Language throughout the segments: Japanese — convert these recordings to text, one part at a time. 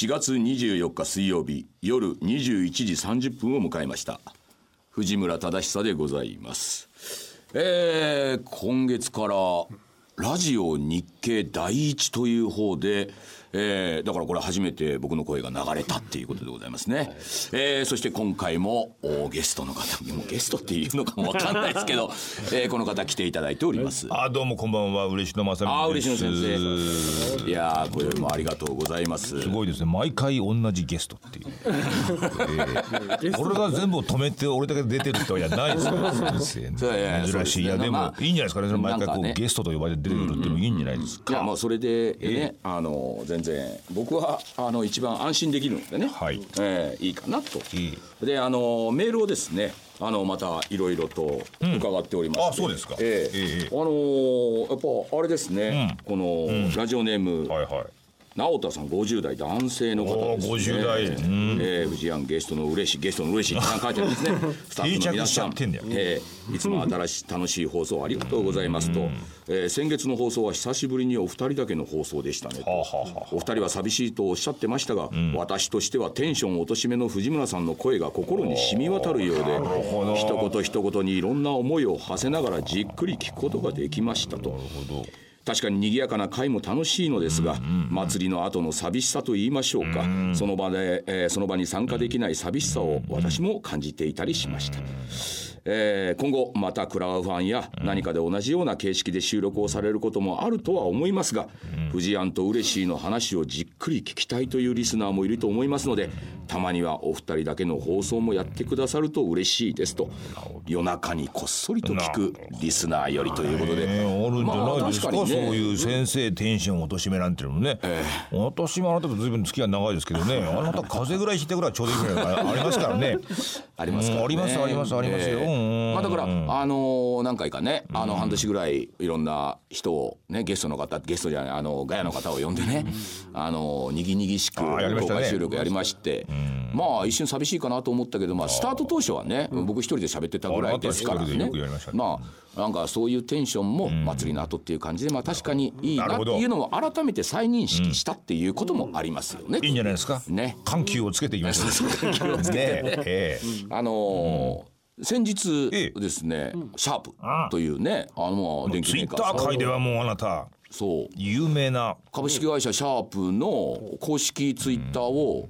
4月24日水曜日夜21時30分を迎えました。藤村忠久でございます。えー、今月からラジオ日経第一という方でえー、だからこれ初めて僕の声が流れたっていうことでございますね。はい、えー、そして今回もゲストの方、もうゲストっていうのかもわかんないですけど、えー、この方来ていただいております。あ、どうもこんばんは、嬉野正美あ、嬉野先生。いやこれもありがとうございます。すごいですね。毎回同じゲストっていう。えー、俺が全部止めて俺だけ出てる人じゃないですから先生。珍しい。いやでも、いいんじゃないですかね。毎回こう、ゲストと呼ばれて出てくるっていうのもいいんじゃないですか。いやまあそれでね、あの全然僕はあの一番安心できるのでね、はい。えー、いいかなと。いいであのメールをですねあのまたいろいろと伺っておりまして、うん、あそうですか、えー、えー、あのー、やっぱあれですね、うん、この、ラジオネーム、はいはい直田さん50代男性の方ですね。50代。うん、えー、藤山ゲストの嬉しいゲストの嬉しいって書いてあるんですね。スタッフの皆さん、えー、いつも新しい楽しい放送ありがとうございますと、うん、えー、先月の放送は久しぶりにお二人だけの放送でしたねと。はあはあ、お二人は寂しいとおっしゃってましたが、うん、私としてはテンション落としめの藤村さんの声が心に染み渡るようで、一言一言にいろんな思いを馳せながらじっくり聞くことができましたと。なるほど。確かに賑やかな会も楽しいのですが、祭りの後の寂しさと言いましょうか、その場で、えー、その場に参加できない寂しさを私も感じていたりしました。えー、今後またクラウファンや何かで同じような形式で収録をされることもあるとは思いますが、藤庵と嬉しいの話をじっくり聞きたいというリスナーもいると思いますのでたまにはお二人だけの放送もやってくださると嬉しいですと夜中にこっそりと聞くリスナーよりということで、えー、あるんじゃないですか,、まあ、かね、そういう先生テンション落としめなんていうのもね、えー、私もあなたと随分付き合い長いですけどね。あなた風邪ぐらい引いてぐらいちょうどいいぐらいありますからね。ありますね、ありますありますありますよ、えー、まあ、だからあのー、何回かねあの半年ぐらいいろんな人をねゲストの方ゲストじゃないあのガヤの方を呼んでねあのにぎにぎしく公開収録やりまして、まあ一瞬寂しいかなと思ったけど、まあ、スタート当初はね、僕一人で喋ってたぐらいですからね。まあなんかそういうテンションも祭りの後っていう感じで、まあ、確かにいいなっていうのを改めて再認識したっていうこともありますよね。いいんじゃないですか。ね、緩急をつけていきましょう。緩急をつけて、あの先日ですね、シャープというねあの電気メーカーツイッター界ではもうあなた。そう。有名な。株式会社シャープの公式ツイッターを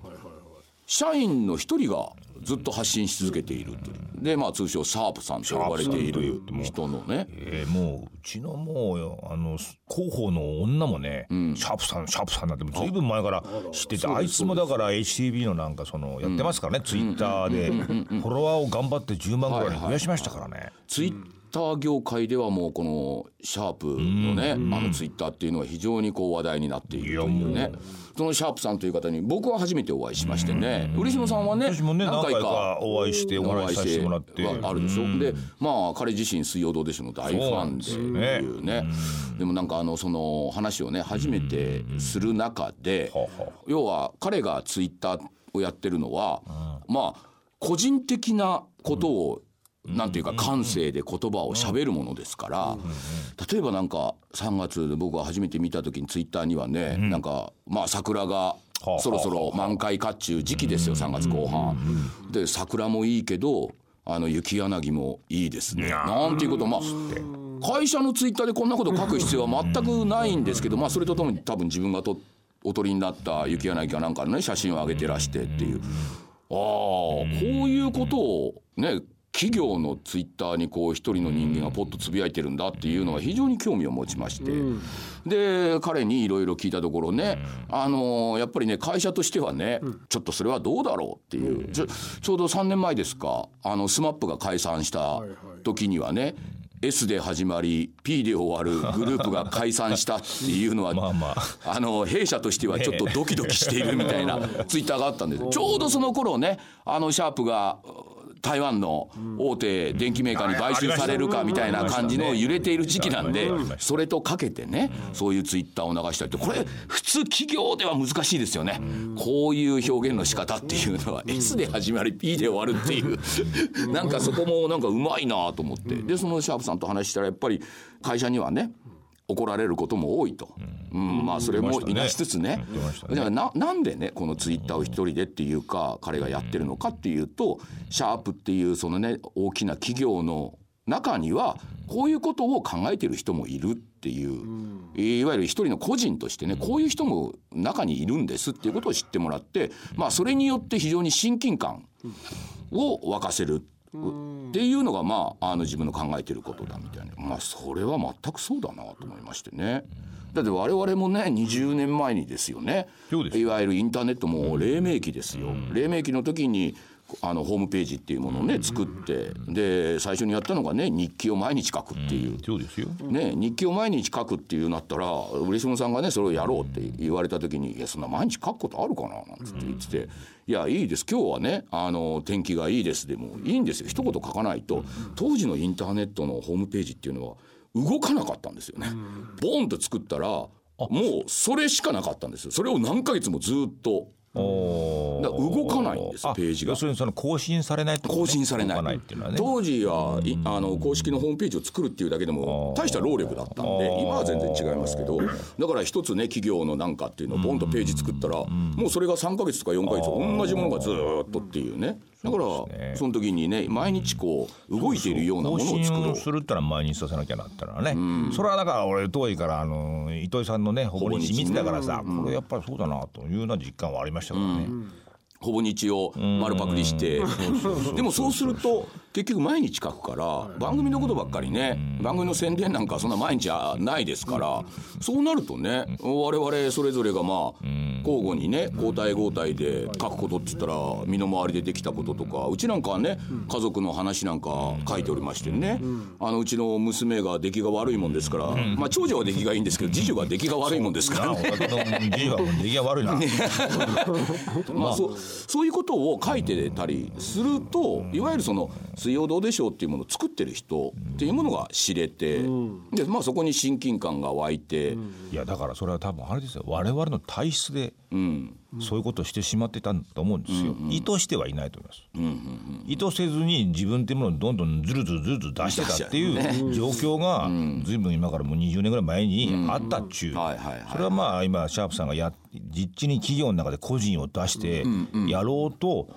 社員の一人がずっと発信し続けているという。でまあ通称シャープさんと呼ばれている人のね。えー、もううちのもうあの広報の女もね、うん、シャープさんシャープさんなんてずいぶん前から知っててあいつもだから HTB のなんかそのやってますからね、うん、ツイッターで。フォロワーを頑張って10万ぐらいに増やしましたからね、はいはい、ツイッター業界ではもうこのシャープのね、あのツイッターっていうのは非常にこう話題になっているというね。そのシャープさんという方に僕は初めてお会いしましてね、嬉野さんはね何回かお会いしてお話しさせてもらって。あるでしょ、でまあ彼自身水曜どうでしょうの大ファンでいうね。でもなんかあのその話をね初めてする中で要は彼がツイッターをやってるのはまあ個人的なことをなんていうか感性で言葉をしゃべるものですから例えばなんか3月で僕が初めて見た時にツイッターにはねなんかまあ桜がそろそろ満開かっちゅう時期ですよ3月後半。で桜もいいけどあの雪柳もいいですね。なんていうことまあ会社のツイッターでこんなこと書く必要は全くないんですけどまあそれとともに多分自分がとおとりになった雪柳かなんかのね写真を上げてらしてっていう。ああこういうことをね企業のツイッターにこう一人の人間がポッとつぶやいてるんだっていうのは非常に興味を持ちまして、うん、で彼にいろいろ聞いたところね、うん、あのやっぱりね会社としてはね、うん、ちょっとそれはどうだろうっていう。ちょちょうど3年前ですか。あの SMAP が解散した時にはね、S で始まり P で終わるグループが解散したっていうのは まあ、まあ、あの弊社としてはちょっとドキドキしているみたいなツイッターがあったんです。ちょうどその頃ねあのシャープが台湾の大手電機メーカーに買収されるかみたいな感じの揺れている時期なんでそれとかけてねそういうツイッターを流したりってこれ普通企業では難しいですよね。こういう表現の仕方っていうのは S で始まり P で終わるっていう。なんかそこもなんかうまいなと思って。でそのシャープさんと話したらやっぱり会社にはね怒られることも多いと、うん。まあそれもいなしつつね。じゃあななんでねこのツイッターを一人でっていうか彼がやってるのかっていうとシャープっていうそのね大きな企業の中にはこういうことを考えてる人もいるっていう。いわゆる一人の個人としてねこういう人も中にいるんですっていうことを知ってもらってまあそれによって非常に親近感を沸かせるっていうのがまああの自分の考えてることだみたいな。まあそれは全くそうだなと思いましてね。だって我々もね20年前にですよね。いわゆるインターネットも黎明期ですよ、黎明期の時にあのホームページっていうものをね作ってで最初にやったのがね日記を毎日書くっていう、そうですよ、ね、日記を毎日書くっていうなったら嬉野さんがねそれをやろうって言われた時に「いやそんな毎日書くことあるかな?」なんつって言ってて「いやいいです。今日はねあの天気がいいです」でもいいんですよ。一言書かないと当時のインターネットのホームページっていうのは動かなかったんですよね。ボンと作ったらもうそれしかなかったんですよ。それを何ヶ月もずっとだ動かないんですページが。要するにその更新されない、ね、更新されない、ね、当時はあの公式のホームページを作るっていうだけでも大した労力だったんで今は全然違いますけどだから一つね企業のなんかっていうのをボンとページ作ったらもうそれが3か月とか4か月同じものがずっとっていうねだからその時にね毎日こう動いているようなものを作ろう。するったら毎日させなきゃなったらね、それはだから俺遠いからあの糸井さんのねほぼ日見てたからさ、これやっぱりそうだなというような実感はありましたからね。ほぼ日を丸パクリして。でもそうすると結局毎日書くから番組のことばっかりね。番組の宣伝なんかそんな毎日はないですからそうなるとね我々それぞれがまあ交互にね交代交代で書くことって言ったら身の回りでできたこととかうちなんかはね家族の話なんか書いておりましてね。あのうちの娘が出来が悪いもんですからまあ長女は出来がいいんですけど次女が出来が悪いもんですから出来が悪いな。まあそう。そう。いう。ことを書いてたりするといわゆるその「水曜どうでしょう」っていうものを作ってる人っていうものが知れてでまあそこに親近感が湧いていやだからそれは多分あれですよ。我々の体質でそういうことをしてしまってたと思うんですよ、意図してはいないと思います、意図せずに自分っていうものをどんどんずるずるずるずる出してたっていう状況が随分今からもう20年ぐらい前にあったっちゅう。それはまあ今シャープさんがや実地に企業の中で個人を出してやろうと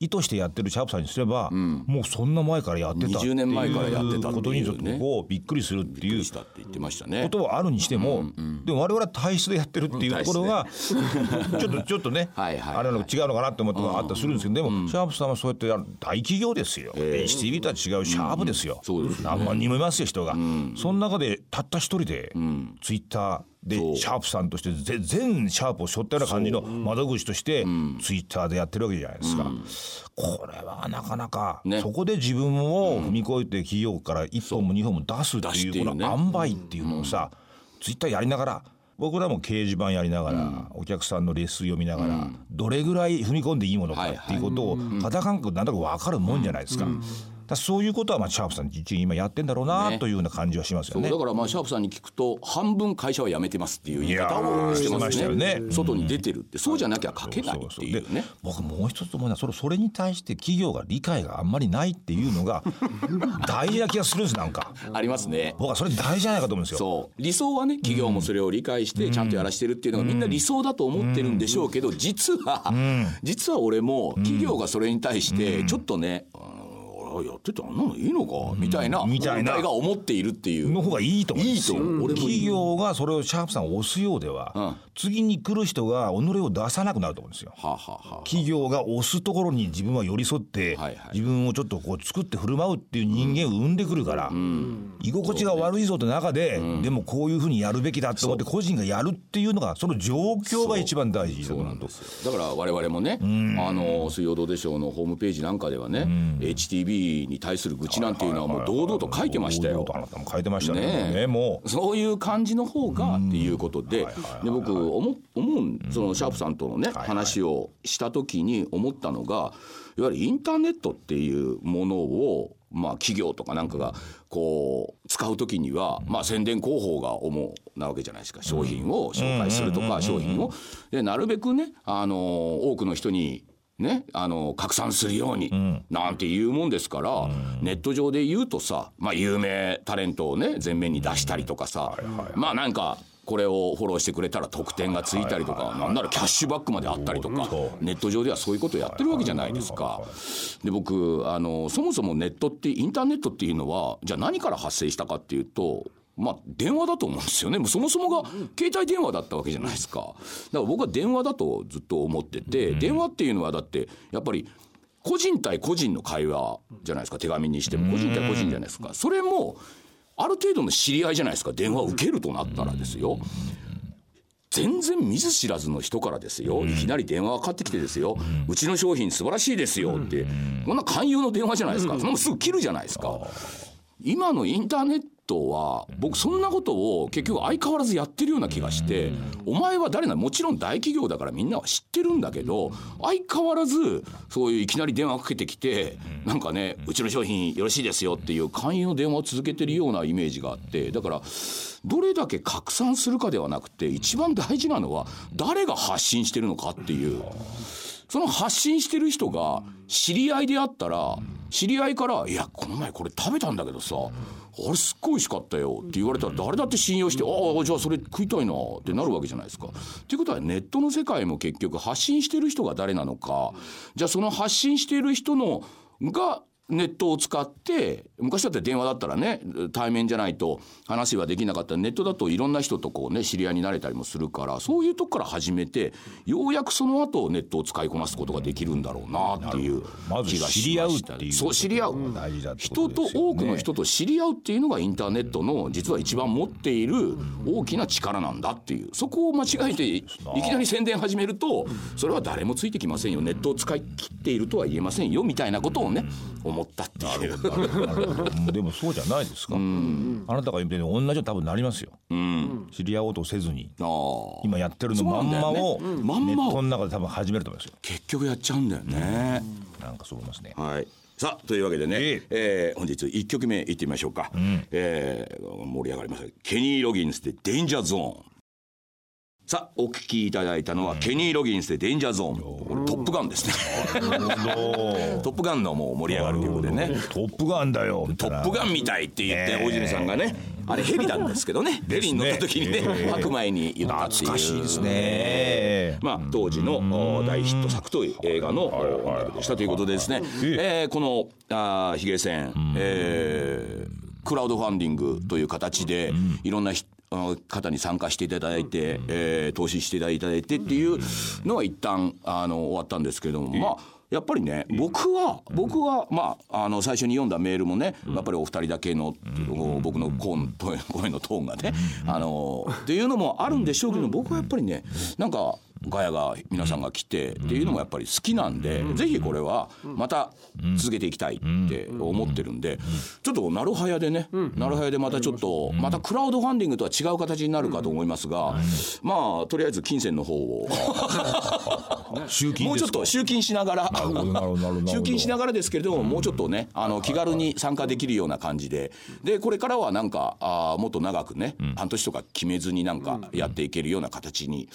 意図してやってるシャープさんにすれば、もうそんな前からやってたっていう年前からやってたことにちょっとこうびっくりするっていうことはあるにしても、でも我々は体質でやってるっていうところが ちょっとちょっとねあれの違うのかなって思ってもあったりするんですけどでもシャープさんはそうやって大企業ですよ。HTV とは違うシャープですよ。何万人もいますよ人が。その中でたった一人でツイッターでシャープさんとして全シャープを背負ったような感じの窓口としてツイッターでやってるわけじゃないですか、これはなかなか、そこで自分を踏み越えて企業から1本も2本も出すっていうこの塩梅っていうのをさ、ツイッターやりながら僕らも掲示板やりながら、お客さんのレッスン読みながら、どれぐらい踏み込んでいいものかっていうことを肌感覚なんとなく分かるもんじゃないですか。だそういうことはまあシャープさん実今やってんだろうなというような感じはしますよね。だからまあシャープさんに聞くと半分会社は辞めてますっていう言い方をしてますよね。外に出てるってそうじゃなきゃ書けないっていうね。僕もう一つ思うのはそれそれに対して企業が理解があんまりないっていうのが 大事な気がするんですなんか。ありますね。僕はそれ大事じゃないかと思うんですよ。そう理想はね企業もそれを理解してちゃんとやらしてるっていうのがみんな理想だと思ってるんでしょうけど実は実は俺も企業がそれに対してちょっとね。やっててあんなのいいのかみたいなみたいな。が思っているっていう。の方がいいと思ういいと思う。企業がそれをシャープさん押すようでは、うん、次に来る人が己を出さなくなると思うんですよ、はあはあ、企業が押すところに自分は寄り添って、はいはい、自分をちょっとこう作って振る舞うっていう人間を生んでくるから、うん、居心地が悪いぞって中で、ね、でもこういうふうにやるべきだと思って個人がやるっていうのがその状況が一番大事そうなんですだから我々もね、あの水曜どうでしょうのホームページなんかではね、HTB に対する愚痴なんていうのはもう堂々と書いてましたよ。あなたも書いてましたね。ねもう。そういう感じの方がっていうことで、で僕思思うそのシャープさんとのね話をした時に思ったのがいわゆるインターネットっていうものをまあ企業とかなんかがこう使う時にはまあ宣伝広報が主なわけじゃないですか。商品を紹介するとか商品を。でなるべくねあの多くの人にね、あの拡散するように、なんて言うもんですから、ネット上で言うとさ、まあ、有名タレントをね前面に出したりとかさ、まあなんかこれをフォローしてくれたら得点がついたりとか、なんならキャッシュバックまであったりとか、ネット上ではそういうことをやってるわけじゃないですか。で僕あのそもそもネットってインターネットっていうのはじゃあ何から発生したかっていうとまあ、電話だと思うんですよね。そもそもが携帯電話だったわけじゃないですか。だから僕は電話だとずっと思ってて、電話っていうのはだってやっぱり個人対個人の会話じゃないですか。手紙にしても個人対個人じゃないですか。それもある程度の知り合いじゃないですか。電話を受けるとなったらですよ。全然見ず知らずの人からですよ、いきなり電話がかかってきてですよ、うちの商品素晴らしいですよって、こんな勧誘の電話じゃないですか、そんなすぐ切るじゃないですか。今のインターネットは僕そんなことを結局相変わらずやってるような気がしてお前は誰なもちろん大企業だからみんなは知ってるんだけど相変わらずそういういきなり電話かけてきてなんかねうちの商品よろしいですよっていう勧誘の電話を続けてるようなイメージがあってだからどれだけ拡散するかではなくて一番大事なのは誰が発信してるのかっていう。その発信してる人が知り合いであったら知り合いから「いやこの前これ食べたんだけどさあれすっごい美味しかったよ」って言われたら誰だって信用して「ああじゃあそれ食いたいな」ってなるわけじゃないですか。ということはネットの世界も結局発信してる人が誰なのかじゃあその発信している人のがネットを使って昔だって電話だったらね対面じゃないと話はできなかった。ネットだといろんな人とこうね知り合いになれたりもするからそういうとこから始めてようやくその後ネットを使いこなすことができるんだろうなっていう気がしました、ま、そう知り合う、人と多くの人と知り合うっていうのがインターネットの実は一番持っている大きな力なんだっていう。そこを間違えていきなり宣伝始めるとそれは誰もついてきませんよ。ネットを使い切っているとは言えませんよみたいなことをね思思ったっていう。でもそうじゃないですか、あなたが言ってる同じように多分なりますよ、知り合おうとせずに。今やってるのまんまをネットの中で多分始めると思いますよ。結局やっちゃうんだよね、なんかそう思いますね。はい。さあというわけでね、えー、えー、本日1曲目いってみましょうか、うん、えー、盛り上がりましたケニー・ロギンスで「デンジャーゾーン」さあお聞きいただいたのは、ケニー・ロギンスで「デンジャー。ゾーン」トップガンですね。トップガンのもう盛り上がる曲でね。トップガンだよトップガンみたいって言って大泉さんがねあれヘリなんですけどね。ヘリに乗った時にね白米に言ったっていう懐かしいですね。まあ当時の大ヒット作という映画の音楽でしたということでですね。えこのあヒゲ戦えクラウドファンディングという形でいろんな人方に参加していただいて、えー、投資していただいてっていうのは一旦あの終わったんですけども、まあやっぱりね僕は僕はまああの最初に読んだメールもねやっぱりお二人だけの僕の声のトーンがねあのっていうのもあるんでしょうけど僕はやっぱりねなんかガヤが皆さんが来てっていうのもやっぱり好きなんで、ぜひこれはまた続けていきたいって思ってるんで、ちょっとなるはやでね、なるはやでまたちょっと、またクラウドファンディングとは違う形になるかと思いますが、まあとりあえず金銭の方を もうちょっと集金しながら。集金しながらですけれども、もうちょっとねあの気軽に参加できるような感じで。でこれからはなんかあもっと長くね、半年とか決めずになんかやっていけるような形に、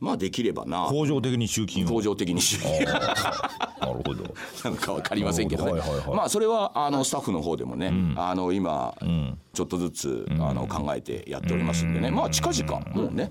まあできればな。恒常的に集金恒常的に集金。なるほど。なんか分かりませんけどね、まあそれはあのスタッフの方でもね、あの今、ちょっとずつあの考えてやっておりますんでね、まあ近々もうね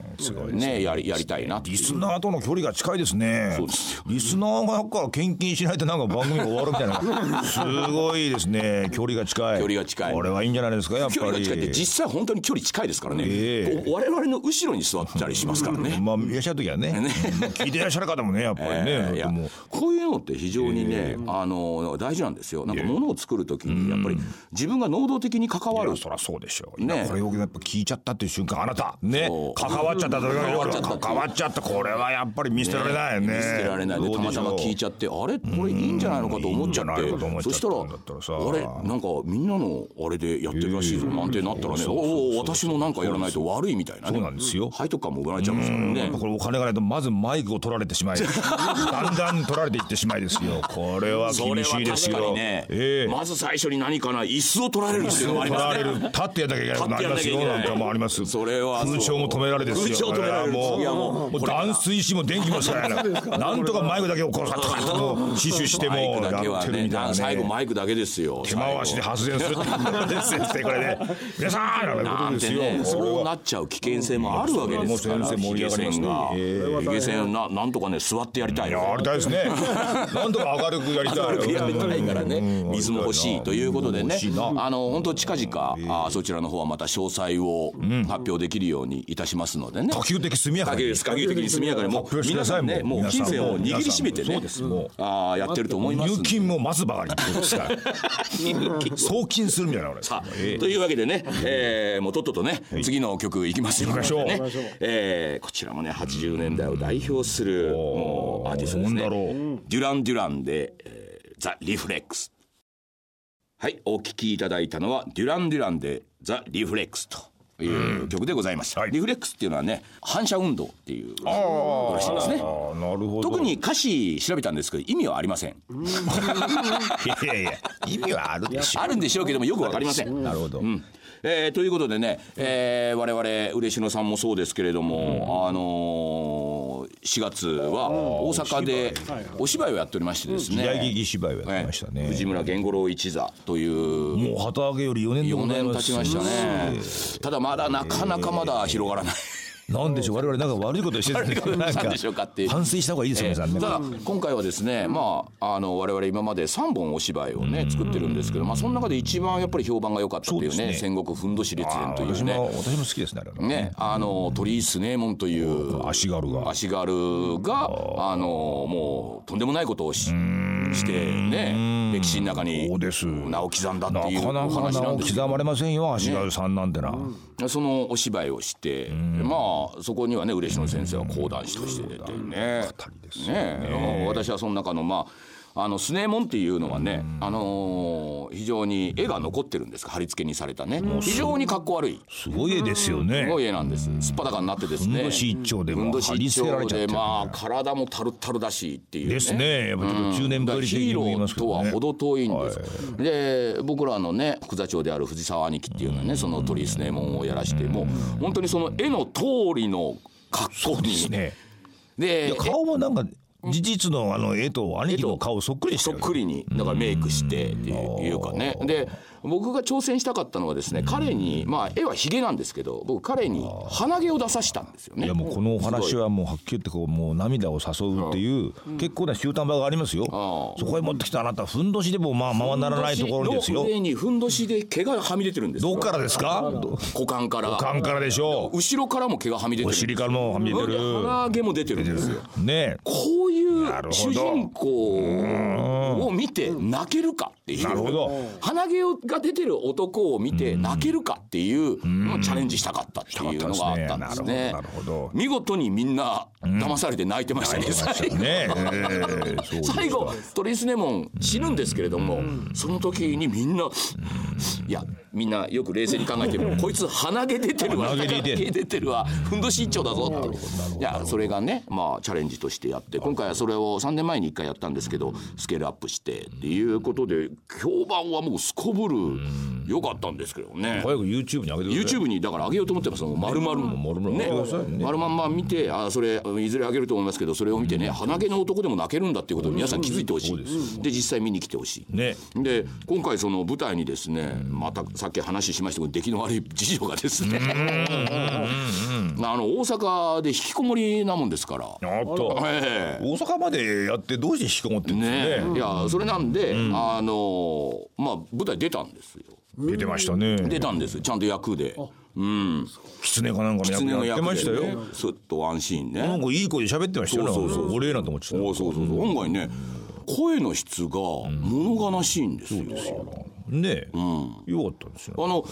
ね。やりやりたいなリスナーとの距離が近いですね。そうです。リスナーがから献金しないとなんか番組が終わるみたいな。すごいですね。距離が近い。距離が近い。これはいいんじゃないですか？やっぱり。距離が近いって実際本当に距離近いですからね、えー、我々の後ろに座ったりしますからね。まあいらっしゃる時はね。ね。聞いてらっしゃる方もねやっぱりね、えー、いやこういうのって非常にね、あの大事なんですよ。なんか物を作る時にやっぱり自分が能動的に関わるそりゃそうでしょうねこれをやっぱ聞いちゃったっていう瞬間あなたね関わっちゃった関わっちゃったこれはやっぱり見捨てられないよね見捨てられないでたまたま聞いちゃってあれこれいいんじゃないのかと思っちゃってそしたらあれなんかみんなのあれでやってるらしいぞなんてなったらねおお私もなんかやらないと悪いみたいなそうなんですよはいとかも奪われちゃいますからねこれお金がないとまずマイクを取られてしまいだんだん取られていってしまいですよこれは厳しいですよねまず最初に何かな椅子を取られる必要がありますね立ってやんなきゃいけない。ことありますよなんかもあります。それは空調も止められですよ空調止められる。もういやもうもう断水しも電気も使えない。なんとかマイクだけをこうさっと。死守してもやってるみたいなね。最後マイクだけですよ。手回しで発電する。ってこれね皆さんなんてよ。ねそうなっちゃう危険性もあるわけですから。もう先生盛り上がヒゲ線ななんとかね座ってやりたい。よやりたいですね。なんとか明るくやりたい。明るくやりたいからね。水も欲しいということでね。あの本当近々あそちらの方はまた詳細を発表できるようにいたしますのでね。可及的速やかに。可及的に速やかに。もう皆さんねもうもう金銭を握りしめてね。そうです。もう。あーやってると思います入金も待つばかりってことですから。送金するみたいな俺。さあというわけでね、えーもうとっととね、次の曲いきますよ。行きましょう。ね。えーこちらもね80年代を代表するもうアーティストですね。なんだろう。デュラン・デュランで「ザ・リフレックス」はいお聴きいただいたのはデュラン・デュランで「ザ・リフレックス」と。いう曲でございます、はい。リフレックスっていうのはね反射運動っていうことらしいんですね。ああなるほど。特に歌詞調べたんですけど意味はありません。いやいや。意味はあるでしょ。あるんでしょうけどもよくわかりません。なるほど、うん。えーということでね、えー、我々嬉野さんもそうですけれども、あのー、4月は大阪でお芝居を。やっておりましてですね、時代劇芝居をやってましたねえ。ー藤村源五郎一座という。もう旗揚げより4年で4ござい年経ちましたね。ただまだなかなかまだ広がらないなんでしょう我々なんか悪いことしてるんでしたんでしょうかっていう。反省した方がいいですよね。ただ今回はですねまああの我々今まで3本お芝居をね作ってるんですけどまあその中で一番やっぱり評判が良かったっていうね戦国ふんどし列伝というね。私も好きですねねあの鳥居スネーモンという足軽が。足軽があのもうとんでもないことをししてね歴史の中に名を刻んだっていうお話なんです刻まれませんよ足軽さんなんてな、そのお芝居をしてまあそこにはね嬉野先生は講談師として出てね。ね。私はその中のまああのスネーモンっていうのはね、あのー非常に絵が残ってるんです貼り付けにされたね。非常にかっこ悪い。すごい絵ですよね。すごい絵なんです。すっぱだかになってですね。ふんどし一丁でもふんどし貼り付けられちゃってまあ体もタルタルだしっていうね。ですね。やっぱちょっと中年ぶりヒーロ言いますーとは程遠いんです、で僕らのね副座長である藤沢兄貴っていうのはねその鳥居スネーモンをやらしてもう本当にその絵の通りの格好に。ね。でいや顔もなんか事実のあの絵と兄貴の顔そっくりしてるそっくりにだからメイクしてっていうかね。で僕が挑戦したかったのはですね彼にまあ絵はヒゲなんですけど僕彼に鼻毛を出さしたんですよね。いやもうこのお話はもうはっきり言ってこうもう涙を誘うっていう結構な終端場がありますよ。あそこへ持ってきたあなたふんどしでもまあままならないところですよ。の上にふんどしで毛がはみ出てるんですどっからですか？股間から。カンからでしょう。後ろからも毛がはみ出てるお尻からもはみ出てでる。鼻毛も出てるんですよ。ねこういう主人公を見て泣けるかっていう。なるほど。鼻毛が出てる男を見て泣けるかっていうのをチャレンジしたかったっていうのがあったんですね。なるほど見事にみんな騙されて泣いてましたね最後。最後トリスネモン死ぬんですけれども、その時にみんな、いやみんなよく冷静に考えてみるこいつ鼻毛出てるわ鼻毛出てる。出てるわふんどし一丁だぞって。いやそれがねまあチャレンジとしてやって今回はそれを3年前に1回やったんですけどスケールアップしてっていうことで評判はもうすこぶる良かったんですけどね。早く YouTube に上げてください YouTube にだから上げようと思ってます。丸々。丸々。ね。丸まんま見てあそれいずれ上げると思いますけどそれを見てね鼻毛の男でも泣けるんだっていうことを皆さん気づいてほしい。で実際見に来てほしい。ね。で今回その舞台にですねまたさっき話しましたけど出来の悪い次女がですね。あの大阪で引きこもりなもんですから。大阪までやってどうして引きこもってるんですかね。ねいやそれなんで、あのまあ舞台出たんですよ。出てましたね。出たんですちゃんと役で。うん。狐かなんかの役やってましたよ。ね。スッとワンシーンね。なんかいい声で喋ってましたよ。そうそうそうお礼なんて思ってた。おそうそうそう。案外ね声の質が物悲しいんですよ、ねえ。よかったですよ。あの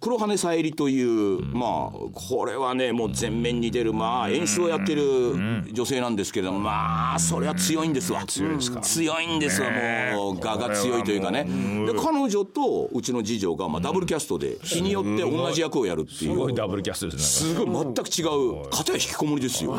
黒羽さえりという、まあこれはねもう前面に出るまあ演出をやってる女性なんですけどまあそれは強いんですわ。強いですか。強いんですわもう我が強いというかね。で彼女とうちの次女がまあダブルキャストで日によって同じ役をやるっていう。すごいダブルキャストですねすごい全く違う片や引きこもりですよ。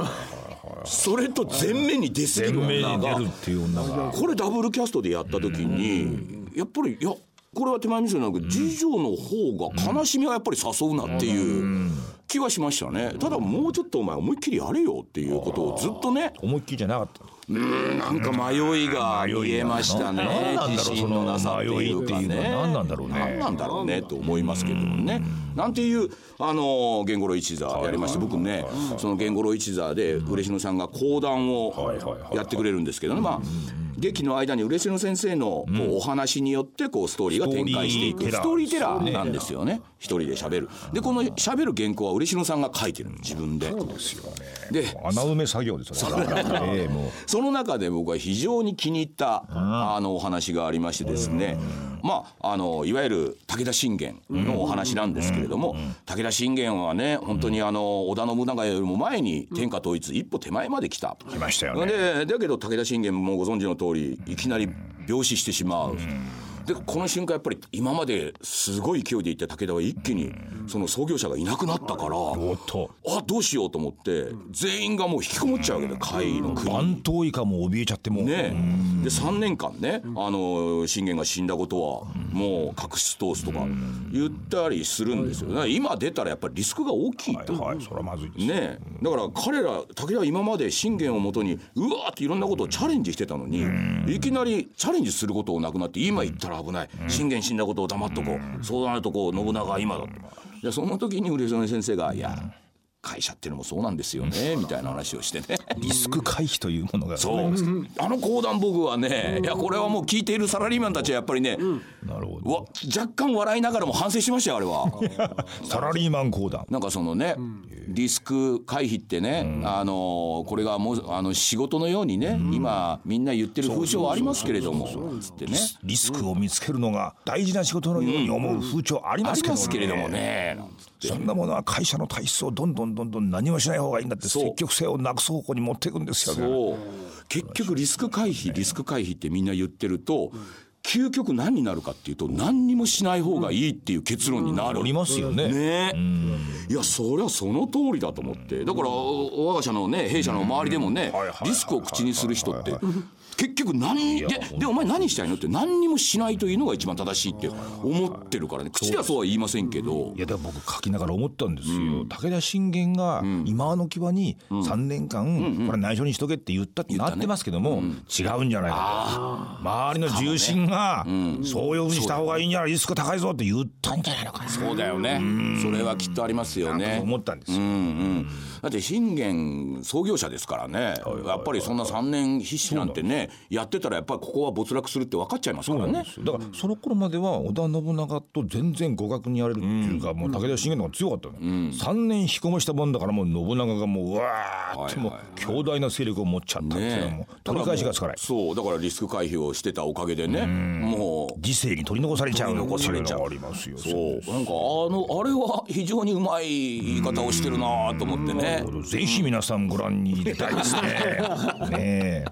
それと前面に出過ぎる女が。これダブルキャストでやった時にやっぱりいやこれは手前味噌なんだけど、次女の方が悲しみはやっぱり誘うなっていう気はしましたね。ただもうちょっとお前思いっきりやれよっていうことをずっとね。思いっきりじゃなかった。うんなんか迷いが見えましたね。自信のなさっていうかね。は何なんだろうね。何なんだろうねと思いますけどもね。なんていうあの源五郎一座やりまして僕ねその源五郎一座で嬉野さんが講談をやってくれるんですけどね。まあ劇の間に嬉野先生のこうお話によってこうストーリーが展開していく。ストーリーテラー。なんですよね。一人で喋る。でこの喋る原稿は嬉野さんが書いてるの。自分で。で穴埋め作業ですよね。ええもう。その中で僕は非常に気に入ったあのお話がありましてですね。まああのいわゆる武田信玄のお話なんですけれども武田信玄はね本当にあの織田信長よりも前に天下統一一歩手前まで来た。来ましたよね。でだけど武田信玄もご存知の通りいきなり病死してしまう。でこの瞬間やっぱり今まですごい勢いでいった武田は一気にその創業者がいなくなったからあどうしようと思って全員がもう引きこもっちゃうわけだ会の国。に番頭以下も怯えちゃってもう。ねで3年間ねあの信玄が死んだことはもう隠し通すとか言ったりするんですよね。今出たらやっぱりリスクが大きいと。はいそれはまずいです。ねだから彼ら武田は今まで信玄をもとにうわーっていろんなことをチャレンジしてたのにいきなりチャレンジすることなくなって今言ったら危ない。信玄死んだことを黙っとこう。そうなるとこう信長は今だでその時に嬉野先生が「いや会社っていうのもそうなんですよね」みたいな話をしてね。リスク回避というものが。そう。あの講談僕はねいやこれはもう聞いているサラリーマンたちはやっぱりねなるほど。わ若干笑いながらも反省しましたよあれは。サラリーマン講談。なんかそのね、リスク回避ってね、あのこれがもうあの仕事のようにね、今みんな言ってる風潮はありますけれどもつってね。リスクを見つけるのが大事な仕事のように思う風潮ありありますけどますけれどもねそんなものは会社の体質をどんどんどんどん何もしない方がいいんだって積極性をなくす方向に持っていくんですよね。結局リスク回避リスク回避ってみんな言ってると究極何になるかっていうと何にもしない方がいいっていう結論になる。ありますよね。ね。いやそりゃその通りだと思って。だからお我が社のね弊社の周りでもねリスクを口にする人って結局何ででお前何したいのって何にもしないというのが一番正しいって思ってるからね。口ではそうは言いませんけど。いやでも僕書きながら思ったんですよ、武田信玄が今の際に3年間これ内緒にしとけって言ったってなってますけども、違うんじゃないかと。周りの重臣がそういうふうにした方がいいんじゃないリスク高いぞって言ったんじゃないのかな。そうだよね。それはきっとありますよとね思ったんですよ、うんうん。だって信玄創業者ですからね。やっぱりそんな3年必死なんてねやってたらやっぱりここは没落するって分かっちゃいますからね。だからその頃までは織田信長と全然互角にやれるっていうか、もう武田信玄の方が強かったの、3年引きこもしたもんだからもう信長がもううわーってもう強大な勢力を持っちゃったっていうのはもう取り返しがつかない。そうだからリスク回避をしてたおかげでねもう。時世に取り残されちゃう残されちゃう。ありますよそう。なんかあのあれは非常にうまい言い方をしてるなと思ってね。ぜひ皆さんご覧に入れたいですね。ねえ。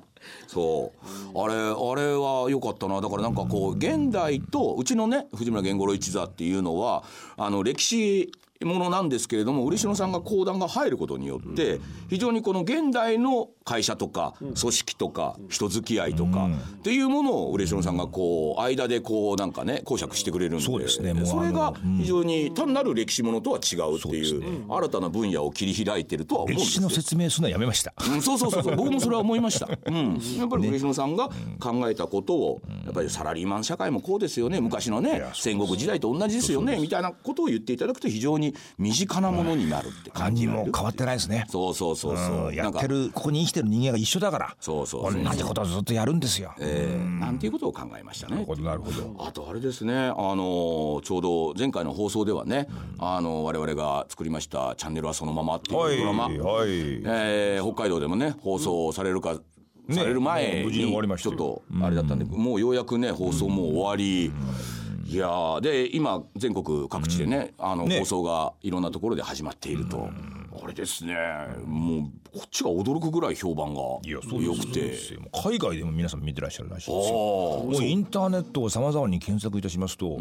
そう。あれあれは良かったな。だからなんかこう現代とうちのね藤村源五郎一座っていうのはあの歴史ものなんですけれども嬉野さんが講談が入ることによって非常にこの現代の会社とか組織とか人付き合いとかっていうものを嬉野さんがこう間でこうなんかね講釈してくれるんでそうですね。それが非常に単なる歴史ものとは違うっていう新たな分野を切り開いてるとは思うんですよ。歴史の説明するのはやめました。うん、そうそうそうそう。僕もそれは思いました、うん、やっぱり嬉野さんが考えたことをやっぱりサラリーマン社会もこうですよね。昔のね戦国時代と同じですよね。みたいなことを言っていただくと非常に身近なものになるって感何じも変わってないですね。そうそうそうそう。うんやってるここに生きてる人間が一緒だから。そうそうそう。同じことをずっとやるんですよ。えーなんていうことを考えましたね。なるほどなるほど。あとあれですね、あのちょうど前回の放送ではね、あの我々が作りました「チャンネルはそのまま」っていうドラマ、はい。えー北海道でもね放送されるか、される前にちょっとあれだったんで、もうようやくね放送も終わり。いやーで今全国各地でね、あのね。放送がいろんなところで始まっていると、あれですね。もうこっちが驚くぐらい評判がいやそう良くて。海外でも皆さん見てらっしゃるらしいですよ。あもうインターネットをさまざまに検索いたしますと、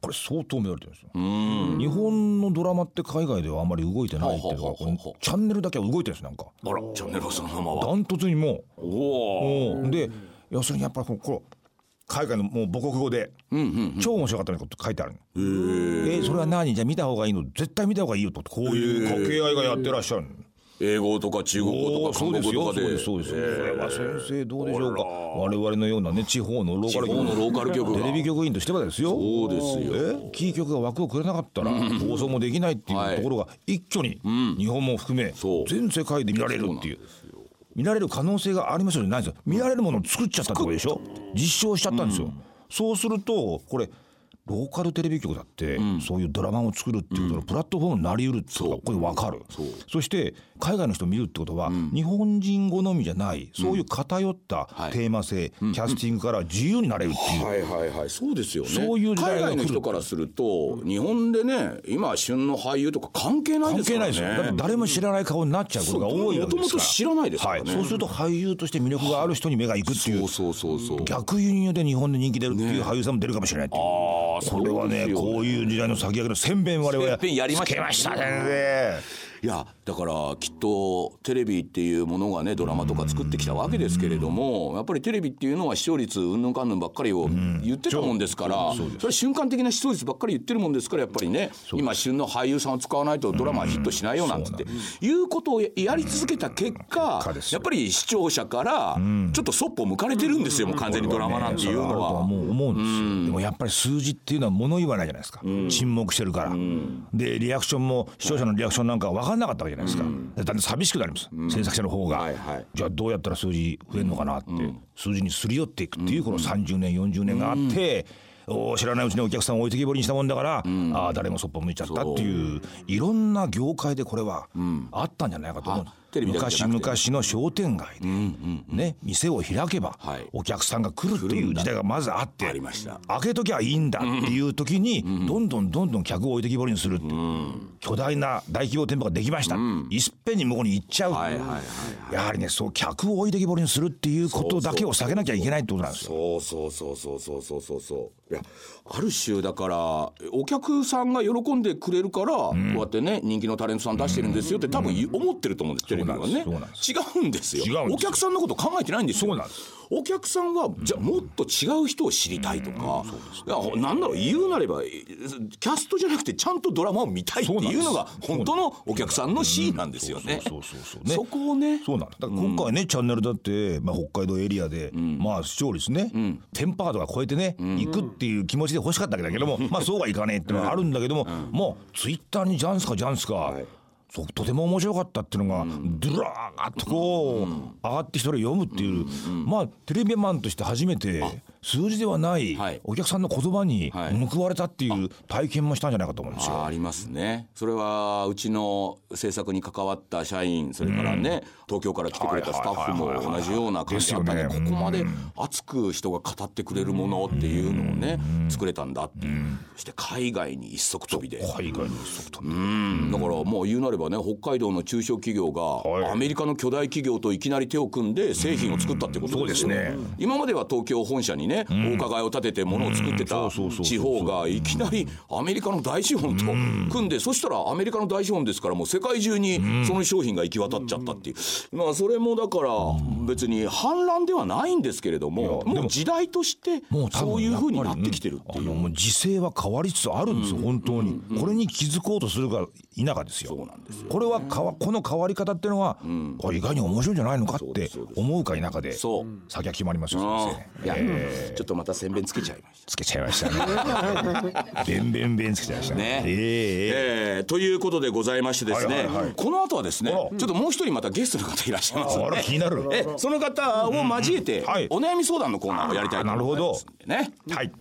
これ相当見られてるんですよ。日本のドラマって海外ではあまり動いてないっていうか、チャンネルだけは動いてるんですなんか。あらチャンネルはそのまま。はダントツにも。うおで要するにやっぱりこのこ海外のもう母国語で、超面白かったこと書いてあるえー、それは何？じゃあ見た方がいいの？絶対見た方がいいよとこういう掛け合いがやってらっしゃる英語とか中国語とか韓国語とかで。そうですそうです、えー、これは先生どうでしょうか？我々のようなね地方のローカル局のローカル局テレビ局員としてはですよ。そうですよ。キー局が枠をくれなかったら放送もできないっていうところが一挙に日本も含め全世界で見られるっていう。見られる可能性がありますよね。ないですよ。見られるものを作っちゃったってことでしょ？実証しちゃったんですよ、うん、そうするとこれローカルテレビ局だって、そういうドラマを作るっていうことのプラットフォームになりうるってことがこれ分かる。そして海外の人を見るってことは、日本人好みじゃないそういう偏ったテーマ性、キャスティングから自由になれるっていう、はいはいはい。そうですよね。そういう時代海外の人からすると日本でね今旬の俳優とか関係ないですからね。関係ないですよ。だって誰も知らない顔になっちゃうことが多いわけですから。もともと知らないですからね、そうすると俳優として魅力がある人に目がいくっていうそうそうそうそう。逆輸入で日本で人気出るっていう俳優さんも出るかもしれないっていう、ああこれはねこういう時代の先駆けの宣伝我々やりましたねいやだからきっとテレビっていうものがねドラマとか作ってきたわけですけれどもやっぱりテレビっていうのは視聴率うんぬんかんぬんばっかりを言ってたもんですからそれは瞬間的な視聴率ばっかり言ってるもんですからやっぱりね今旬の俳優さんを使わないとドラマはヒットしないよなんていうことをやり続けた結果やっぱり視聴者からちょっとそっぽ向かれてるんですよもう完全にドラマなんていうのは。もう思うんですよ。でもやっぱり数字っていうのは物言わないじゃないですか。沈黙してるから。でリアクションも視聴者のリアクションなんか分かんなかったわけじゃないですか。だん。だん寂しくなります、制作者の方が、はいはい、じゃあどうやったら数字増えるのかなって、数字にすり寄っていくっていうこの30年40年があって、知らないうちにお客さんを置いてきぼりにしたもんだから、うん、ああ誰もそっぽ向いちゃったっていういろんな業界でこれはあったんじゃないかと思う。昔々の商店街で、ね、店を開けばお客さんが来るっていう時代がまずあって開けときゃいいんだっていう時にどんどんどんどん客を置いてきぼりにするって巨大な大規模店舗ができました。いっぺんに向こうに行っちゃう。やはりねそう客を置いてきぼりにするっていうことだけを避けなきゃいけないってことなんですよ。そうそうそうそうそうそうそう。いやある種だからお客さんが喜んでくれるからこうやってね人気のタレントさん出してるんですよって多分思ってると思うんです。レビはね違うんですよ。お客さんのこと考えてないんですよお客さんはじゃあもっと違う人を知りたいとか、いやなんだろう言うなればキャストじゃなくてちゃんとドラマを見たいっていうのが本当のお客さんの C なんですよね。そこをね。そうなんだ。から今回ね、チャンネルだってまあ北海道エリアで、まあ視聴率ね、テンパードが超えてね、行くっていう気持ちで欲しかったわけだけども、まあそうはいかねえってのがあるんだけども、もうツイッターにジャンスかジャンスか。そうとても面白かったっていうのが、ドラーッとこう、上がってきてそれ読むっていう、まあテレビマンとして初めて数字ではないお客さんの言葉に報われたっていう体験もしたんじゃないかと思うんですよ。ありますね。それはうちの制作に関わった社員それからね、東京から来てくれたスタッフも同じような感じだったんでここまで熱く人が語ってくれるものっていうのをね作れたんだっていう。そして海外に一足飛びで。海外に一足飛び。で。だからもう言うなればね北海道の中小企業がアメリカの巨大企業といきなり手を組んで製品を作ったってことですよ。ね。今までは東京本社にね、お伺いを立ててものを作ってた地方がいきなりアメリカの大資本と組んで、そしたらアメリカの大資本ですからもう世界中にその商品が行き渡っちゃったっていう、まあそれもだから別に反乱ではないんですけれどももう時代としてそういうふうになってきてるっていう。もう時勢は変わりつつあるんですよ、本当に、これに気づこうとするか否かですよ。そうなんですこれはかわこの変わり方っていうのは、これ意外に面白いんじゃないのかって思うか否かで先は決まりますよ先生。いや、えー、ちょっとまた宣伝つけちゃいました。つけちゃいましたね。べんべんべんつけちゃいましたね。えー、えー、ということでございましてですね、はいこの後はですねちょっともう一人またゲストの方いらっしゃいます。ので気になる。えその方を交えて、お悩み相談のコーナーをやりたいと思います、なるほど。ねはい